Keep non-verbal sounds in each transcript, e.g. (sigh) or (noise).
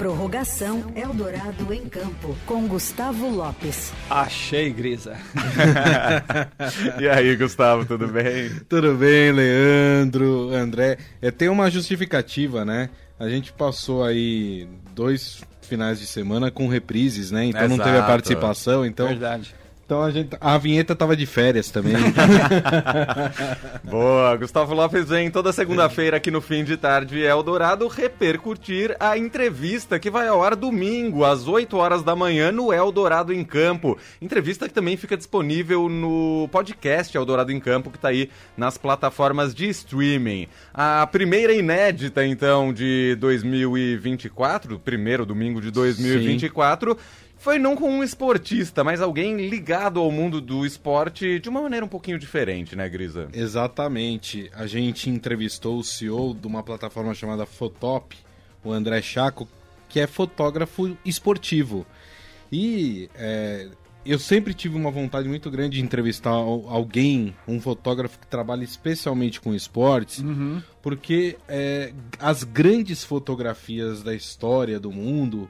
Prorrogação Eldorado em Campo, com Gustavo Lopes. Achei, Grisa. (laughs) e aí, Gustavo, tudo bem? Tudo bem, Leandro, André. É, tem uma justificativa, né? A gente passou aí dois finais de semana com reprises, né? Então Exato. não teve a participação, então... Verdade. Então a, gente, a vinheta tava de férias também. (laughs) Boa, Gustavo Lopes vem toda segunda-feira aqui no fim de tarde Eldorado repercutir a entrevista que vai ao ar domingo às 8 horas da manhã no Eldorado em Campo. Entrevista que também fica disponível no podcast Eldorado em Campo que tá aí nas plataformas de streaming. A primeira inédita então de 2024, primeiro domingo de 2024. Foi não com um esportista, mas alguém ligado ao mundo do esporte de uma maneira um pouquinho diferente, né, Grisa? Exatamente. A gente entrevistou o CEO de uma plataforma chamada Fotop, o André Chaco, que é fotógrafo esportivo. E é, eu sempre tive uma vontade muito grande de entrevistar alguém, um fotógrafo que trabalha especialmente com esportes, Uhum. porque é, as grandes fotografias da história do mundo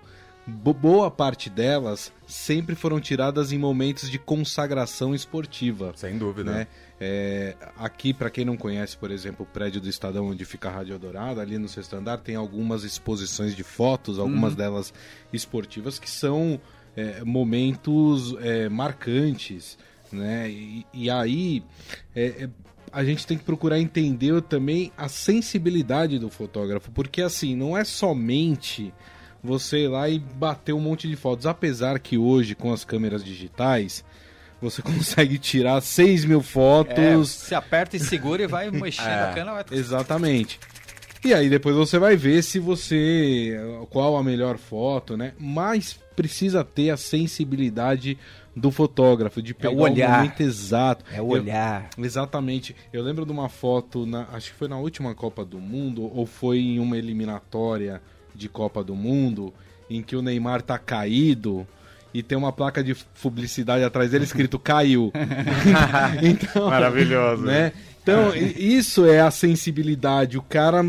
boa parte delas sempre foram tiradas em momentos de consagração esportiva. Sem dúvida. Né? É, aqui, para quem não conhece, por exemplo, o prédio do Estadão onde fica a Rádio Dourada, ali no sexto andar, tem algumas exposições de fotos, algumas delas esportivas, que são é, momentos é, marcantes. Né? E, e aí é, é, a gente tem que procurar entender também a sensibilidade do fotógrafo, porque assim, não é somente você ir lá e bater um monte de fotos. Apesar que hoje, com as câmeras digitais, você (laughs) consegue tirar 6 mil É, fotos. se aperta e segura e vai (laughs) mexendo a cana. Vai... Exatamente. E aí depois você vai ver se você. qual a melhor foto, né? Mas precisa ter a sensibilidade do fotógrafo, de pegar o olhar. momento exato. É o Eu- olhar. Exatamente. Eu lembro de uma foto, na, acho que foi na última Copa do Mundo, ou foi em uma eliminatória de Copa do Mundo, em que o Neymar tá caído e tem uma placa de publicidade atrás dele escrito (laughs) caiu. (laughs) então, Maravilhoso. né? Então, isso é a sensibilidade, o cara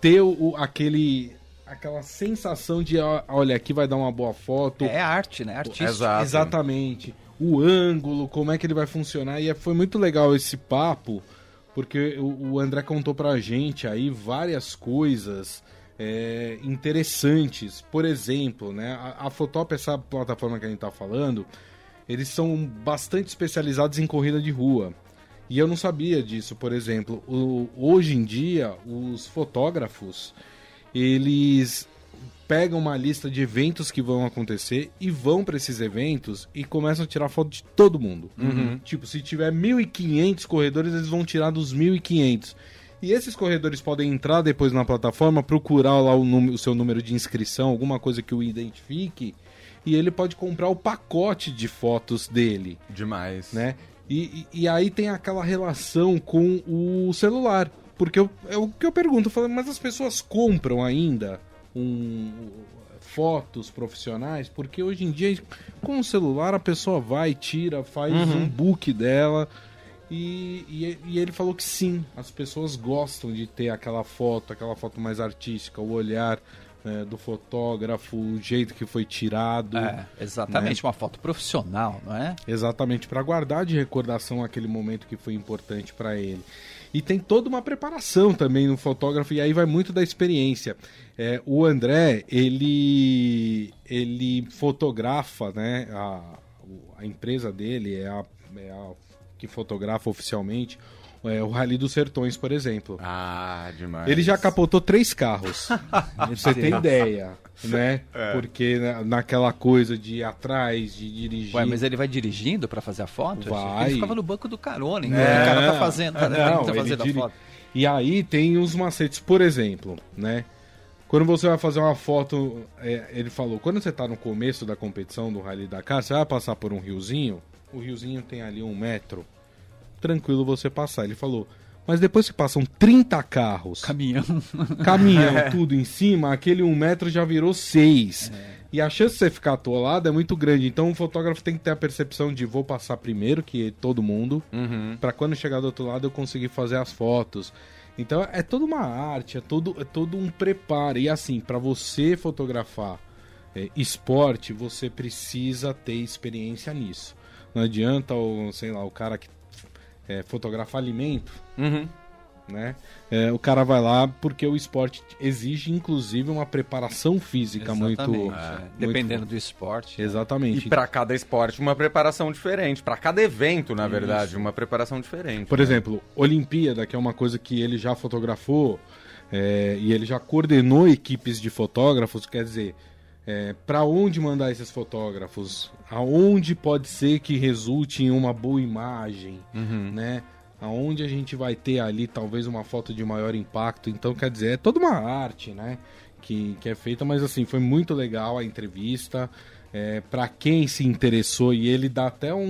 ter o, aquele aquela sensação de olha, aqui vai dar uma boa foto. É arte, né? Exato. Exatamente. O ângulo, como é que ele vai funcionar. E é- foi muito legal esse papo, porque o, o André contou pra gente aí várias coisas é, interessantes. Por exemplo, né, a, a Fotop, essa plataforma que a gente tá falando, eles são bastante especializados em corrida de rua. E eu não sabia disso, por exemplo. O- hoje em dia, os fotógrafos, eles pegam uma lista de eventos que vão acontecer e vão para esses eventos e começam a tirar foto de todo mundo. Tipo, se tiver 1.500 corredores, eles vão tirar dos 1.500. E esses corredores podem entrar depois na plataforma, procurar lá o, número- o seu número de inscrição, alguma coisa que o identifique, e ele pode comprar o pacote de fotos dele Demais. né? E, e, e aí tem aquela relação com o celular. Porque eu, é o que eu pergunto, eu falo, mas as pessoas compram ainda um, fotos profissionais? Porque hoje em dia, com o celular, a pessoa vai, tira, faz um book dela. E, e, e ele falou que sim, as pessoas gostam de ter aquela foto, aquela foto mais artística, o olhar né, do fotógrafo, o jeito que foi tirado. É, exatamente, uma foto profissional, não é? Exatamente, para guardar de recordação aquele momento que foi importante para ele. E tem toda uma preparação também no fotógrafo, e aí vai muito da experiência. É, o André, ele, ele fotografa, né? A, a empresa dele é a, é a que fotografa oficialmente é, o Rally dos Sertões, por exemplo. Ah, demais. Ele já capotou três carros. (laughs) pra você ter ideia, né? É. Porque na- naquela coisa de ir atrás, de dirigir. Ué, mas ele vai dirigindo pra fazer a foto? Vai. Ele ficava no banco do carona, enquanto É. o cara tá fazendo, tá, Não, tá fazendo a foto. E aí tem uns macetes, por exemplo, né? Quando você vai fazer uma foto, é, ele falou, quando você tá no começo da competição do Rally Dakar, você vai passar por um riozinho, o riozinho tem ali um metro, tranquilo você passar. Ele falou, mas depois que passam 30 carros, Caminhão. (laughs) caminhão, tudo em cima, aquele um metro já virou seis. E a chance de você ficar atolado é muito grande. Então o fotógrafo tem que ter a percepção de vou passar primeiro que todo mundo, Uhum. Pra quando chegar do outro lado eu conseguir fazer as fotos. Então é toda uma arte, é todo, é todo um preparo. E assim, para você fotografar é, esporte, você precisa ter experiência nisso. Não adianta o, sei lá, o cara que é, fotografa alimento, Uhum. né? É, o cara vai lá porque o esporte exige, inclusive, uma preparação física muito, é. muito Dependendo do esporte. Exatamente. E para cada esporte uma preparação diferente, para cada evento, na verdade, uma preparação diferente. Por né? exemplo, Olimpíada, que é uma coisa que ele já fotografou é, e ele já coordenou equipes de fotógrafos, quer dizer, é, para onde mandar esses fotógrafos, aonde pode ser que resulte em uma boa imagem, Uhum. né? Aonde a gente vai ter ali talvez uma foto de maior impacto. Então, quer dizer, é toda uma arte, né? Que, que é feita, mas assim, foi muito legal a entrevista. É, para quem se interessou, e ele dá até um-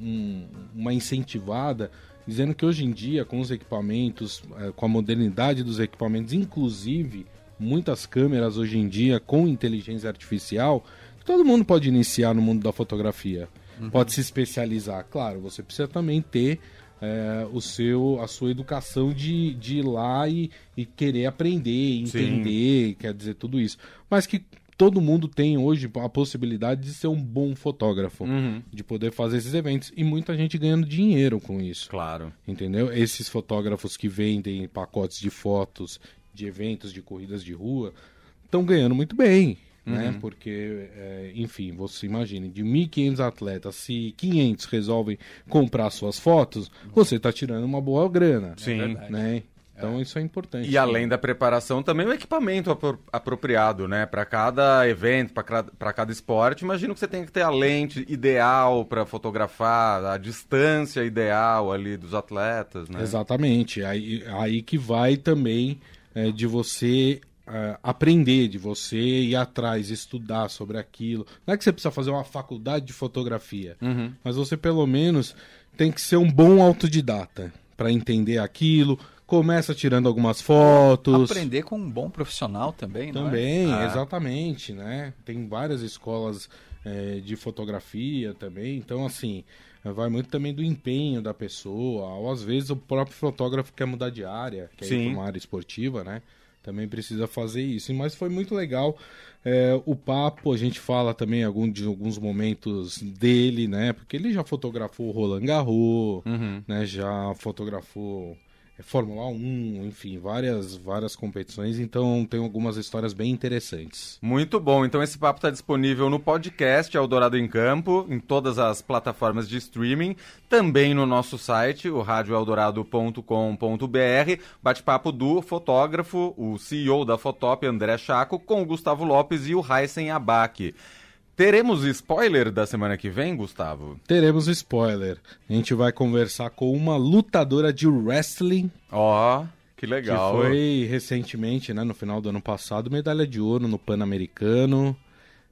um- uma incentivada, dizendo que hoje em dia, com os equipamentos, é, com a modernidade dos equipamentos, inclusive muitas câmeras hoje em dia com inteligência artificial, todo mundo pode iniciar no mundo da fotografia, pode se especializar. Claro, você precisa também ter é, o seu, a sua educação de, de ir lá e, e querer aprender, Sim. entender, quer dizer, tudo isso. Mas que todo mundo tem hoje a possibilidade de ser um bom fotógrafo, Uhum. de poder fazer esses eventos. E muita gente ganhando dinheiro com isso. Claro. Entendeu? Esses fotógrafos que vendem pacotes de fotos de eventos, de corridas de rua, estão ganhando muito bem. Né? Uhum. Porque, é, enfim, você imagine, de 1.500 atletas, se 500 resolvem comprar suas fotos, você está tirando uma boa grana. Sim. verdade. Né? Então isso é importante. E além da preparação, também o equipamento apro- apropriado, né? Para cada evento, para cada esporte, imagino que você tem que ter a lente ideal para fotografar, a distância ideal ali dos atletas, né? Exatamente. Aí, aí que vai também é, de você é, aprender, de você ir atrás, estudar sobre aquilo. Não é que você precisa fazer uma faculdade de fotografia, Uhum. mas você pelo menos tem que ser um bom autodidata para entender aquilo. Começa tirando algumas fotos. Aprender com um bom profissional também, não é? Também, Ah. exatamente, né? Tem várias escolas é, de fotografia também, então assim, vai muito também do empenho da pessoa, ou às vezes o próprio fotógrafo quer mudar de área, quer ir Sim. para uma área esportiva, né? Também precisa fazer isso. Mas foi muito legal é, o papo, a gente fala também algum, de alguns momentos dele, né? Porque ele já fotografou o Roland Garros, Uhum. né? Já fotografou Fórmula 1, enfim, várias, várias competições, então tem algumas histórias bem interessantes. Muito bom. Então esse papo está disponível no podcast Eldorado em Campo, em todas as plataformas de streaming, também no nosso site, o radioeldorado.com.br. Bate-papo do fotógrafo, o CEO da Fotop, André Chaco, com o Gustavo Lopes e o Heisen Abac. Teremos spoiler da semana que vem, Gustavo? Teremos spoiler. A gente vai conversar com uma lutadora de wrestling Ó, que que legal. foi recentemente, né, no final do ano passado, medalha de ouro no Pan-Americano.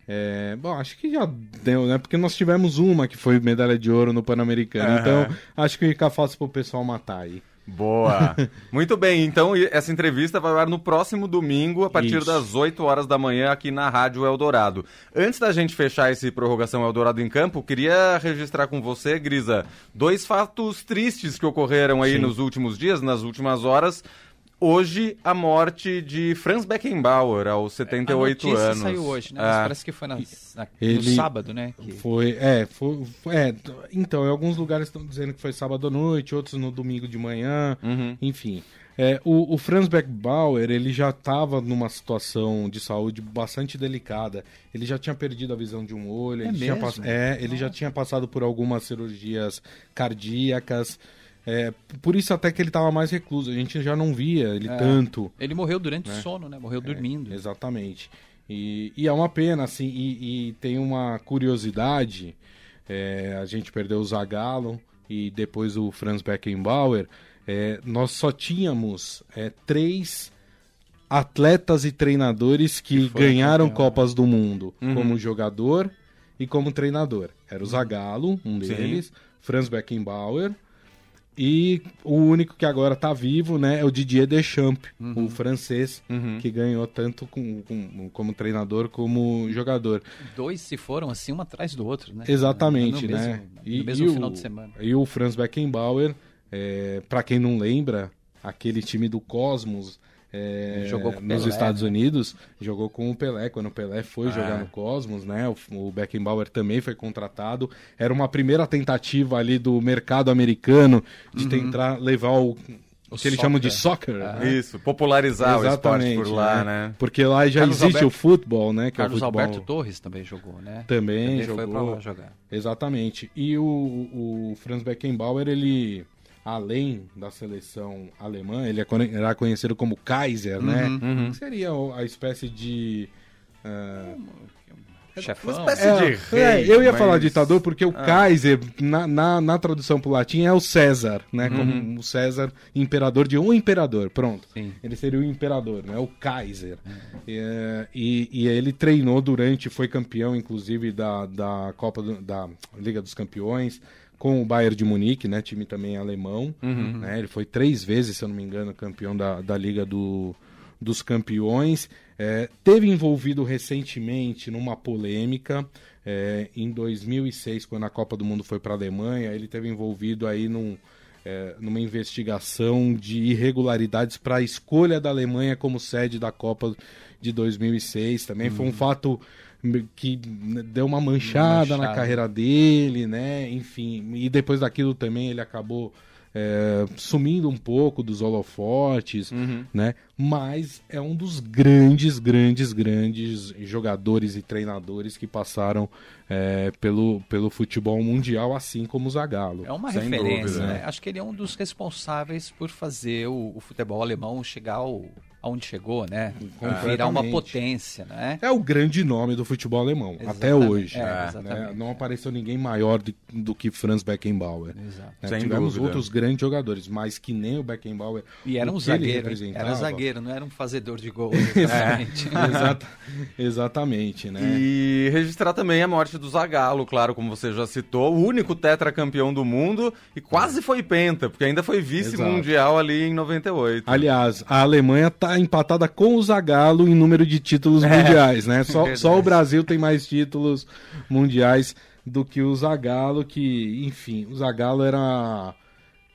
É, bom, acho que já deu, né? Porque nós tivemos uma que foi medalha de ouro no Pan-Americano. Aham. Então, acho que fica fácil pro pessoal matar aí. Boa! (laughs) Muito bem, então essa entrevista vai ao ar no próximo domingo, a partir Isso. das 8 horas da manhã, aqui na Rádio Eldorado. Antes da gente fechar esse prorrogação Eldorado em Campo, queria registrar com você, Grisa, dois fatos tristes que ocorreram aí Sim. nos últimos dias, nas últimas horas. Hoje, a morte de Franz Beckenbauer, aos 78 a notícia anos. saiu hoje, né? Ah, Mas parece que foi na, no sábado, né? Que... Foi, é, foi, é, então, em alguns lugares estão dizendo que foi sábado à noite, outros no domingo de manhã, Uhum. enfim. É, o, o Franz Beckenbauer, ele já estava numa situação de saúde bastante delicada. Ele já tinha perdido a visão de um olho, É ele, tinha, mesmo? pass- é, ele já tinha passado por algumas cirurgias cardíacas. É, por isso até que ele estava mais recluso. A gente já não via ele É. tanto. Ele morreu durante o sono, né? Morreu dormindo. Exatamente. E, e é uma pena, assim, e, e tem uma curiosidade. é, a gente perdeu o Zagallo e depois o Franz Beckenbauer. é, nós só tínhamos é, três atletas e treinadores que, foram ganharam campeão, Copas do Mundo Uhum. como jogador e como treinador. Era o Zagallo, um Sim. deles, Franz Beckenbauer e o único que agora tá vivo, né, é o Didier Deschamps, o francês, Uhum. que ganhou tanto com, com- como treinador como jogador. Dois se foram assim, um atrás do outro, né? Exatamente, no né? mesmo, no mesmo o- final de semana. E o Franz Beckenbauer, é, para quem não lembra, aquele time do Cosmos é, jogou nos Estados? Unidos, jogou com o Pelé, quando o Pelé foi É. jogar no Cosmos, né? O, o Beckenbauer também foi contratado. Era uma primeira tentativa ali do mercado americano de tentar levar o, o que eles chamam de soccer. né? Isso, popularizar o esporte por lá, né? né? Porque lá já Carlos existe Alberto- o futebol, né? Que Carlos é o futebol... Alberto Torres também jogou, né? Também, foi pra jogou. lá jogar. Exatamente. E o, o Franz Beckenbauer, ele, além da seleção alemã, ele é era conhecido como Kaiser, né? uhum. Que seria o- a espécie de. ah, Chefão. Uma espécie é, de é, rei, eu ia mas- falar ditador porque o Kaiser, na, na, na tradução pro latim, é o César, né? Como o César, imperador de um imperador, pronto. Sim. Ele seria o imperador, né? O Kaiser. É, e, e ele treinou durante, foi campeão, inclusive, da, da Copa do- da Liga dos Campeões com o Bayern de Munique, né? Time também alemão. né? Ele foi três vezes, se eu não me engano, campeão da, da Liga do, dos Campeões. É, teve envolvido recentemente numa polêmica é, em 2006, quando a Copa do Mundo foi para a Alemanha. Ele teve envolvido aí num, é, numa investigação de irregularidades para a escolha da Alemanha como sede da Copa de 2006. Também foi um fato que deu uma manchada, na Manchada. carreira dele, né? Enfim, e depois daquilo também ele acabou é, sumindo um pouco dos holofotes, né? Mas é um dos grandes, grandes, grandes jogadores e treinadores que passaram é, pelo, pelo futebol mundial, assim como o Zagallo. É uma referência, dúvida, né? né? Acho que ele é um dos responsáveis por fazer o, o futebol alemão chegar ao, aonde chegou, né? Virar uma potência, né? É o grande nome do futebol alemão, até Exatamente, hoje. é, né? exatamente. Não apareceu ninguém maior de- do que Franz Beckenbauer. Exato. né? Tivemos dúvida. outros grandes jogadores, mas que nem o Beckenbauer. E era o um zagueiro, era zagueiro, não era um fazedor de gols, (laughs) exatamente. (laughs) Exata- exatamente, né? E registrar também a morte do Zagallo, claro, como você já citou, o único tetracampeão do mundo e quase foi penta, porque ainda foi vice-mundial ali em 98. Aliás, a Alemanha tá empatada com o Zagallo em número de títulos É. mundiais, né? Só, (laughs) só o Brasil tem mais títulos mundiais do que o Zagallo, que, enfim, o Zagallo era...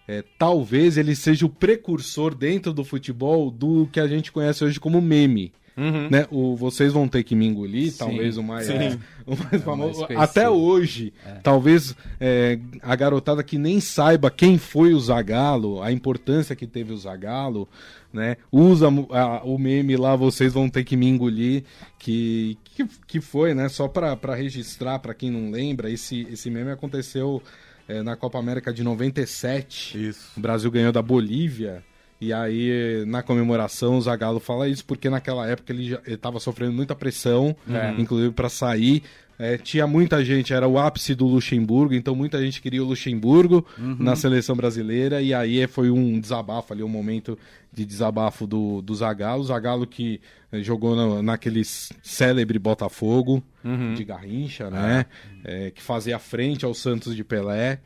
é, talvez ele seja o precursor dentro do futebol do que a gente conhece hoje como meme. Uhum. Né? O, vocês vão ter que me engolir, Sim, talvez o mais, é, o mais famoso. conhecido. Até hoje, talvez é, a garotada que nem saiba quem foi o Zagalo, a importância que teve o Zagalo, né? Usa a- o meme lá, vocês vão ter que me engolir, que, que, que foi, né? Só para registrar, para quem não lembra, esse, esse meme aconteceu é, na Copa América de 97. Isso. O Brasil ganhou da Bolívia. E aí, na comemoração, o Zagallo fala isso porque naquela época ele estava sofrendo muita pressão, inclusive para sair. É, tinha muita gente, era o ápice do Luxemburgo, então muita gente queria o Luxemburgo na seleção brasileira. E aí foi um desabafo ali, um momento de desabafo do, do Zagallo. Zagallo que eh, jogou na, naquele célebre Botafogo de Garrincha, né? É, que fazia frente ao Santos de Pelé.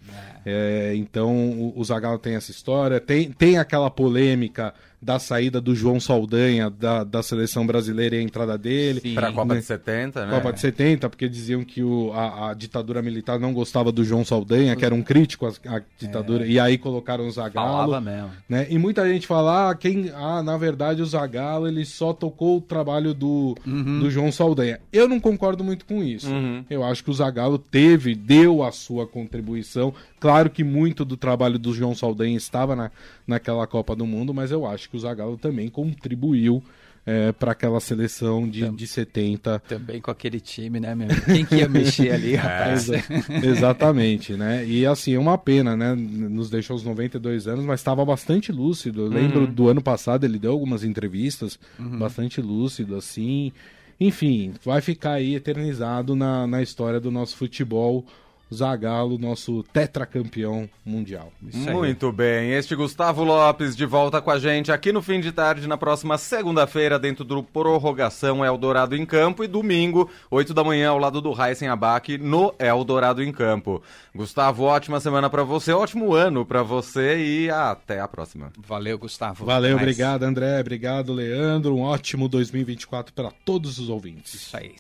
É, então o, o Zagallo tem essa história. Tem, tem aquela polêmica da saída do João Saldanha da, da seleção brasileira e a entrada dele. Sim. Pra Copa né? de 70, né? Copa de 70, porque diziam que o, a, a ditadura militar não gostava do João Saldanha, que era um crítico à, à ditadura, e aí colocaram o Zagallo. Falava mesmo. Né? E muita gente fala, ah, quem, ah, na verdade o Zagallo ele só tocou o trabalho do, do João Saldanha. Eu não concordo muito com isso. Uhum. Eu acho que o Zagallo teve, deu a sua contribuição. Claro que muito do trabalho do João Saldanha estava na, naquela Copa do Mundo, mas eu acho que o Zagallo também contribuiu para aquela seleção de, de 70 Também com aquele time, né, meu? Quem que ia mexer ali, (laughs) rapaz? Exa- exatamente, né? E assim, é uma pena, né? Nos deixou aos 92 anos, mas estava bastante lúcido. Eu lembro do ano passado, ele deu algumas entrevistas bastante lúcido, assim. Enfim, vai ficar aí eternizado na, na história do nosso futebol. Zagallo, nosso tetracampeão mundial. Isso aí. Muito bem, este Gustavo Lopes de volta com a gente aqui no fim de tarde, na próxima segunda-feira, dentro do Prorrogação Eldorado em Campo e domingo, 8 da manhã, ao lado do Heisen Abac, no Eldorado em Campo. Gustavo, ótima semana pra você, ótimo ano pra você e até a próxima. Valeu, Gustavo. Valeu, Mas- obrigado, André. Obrigado, Leandro. Um ótimo 2024 para todos os ouvintes. Isso aí.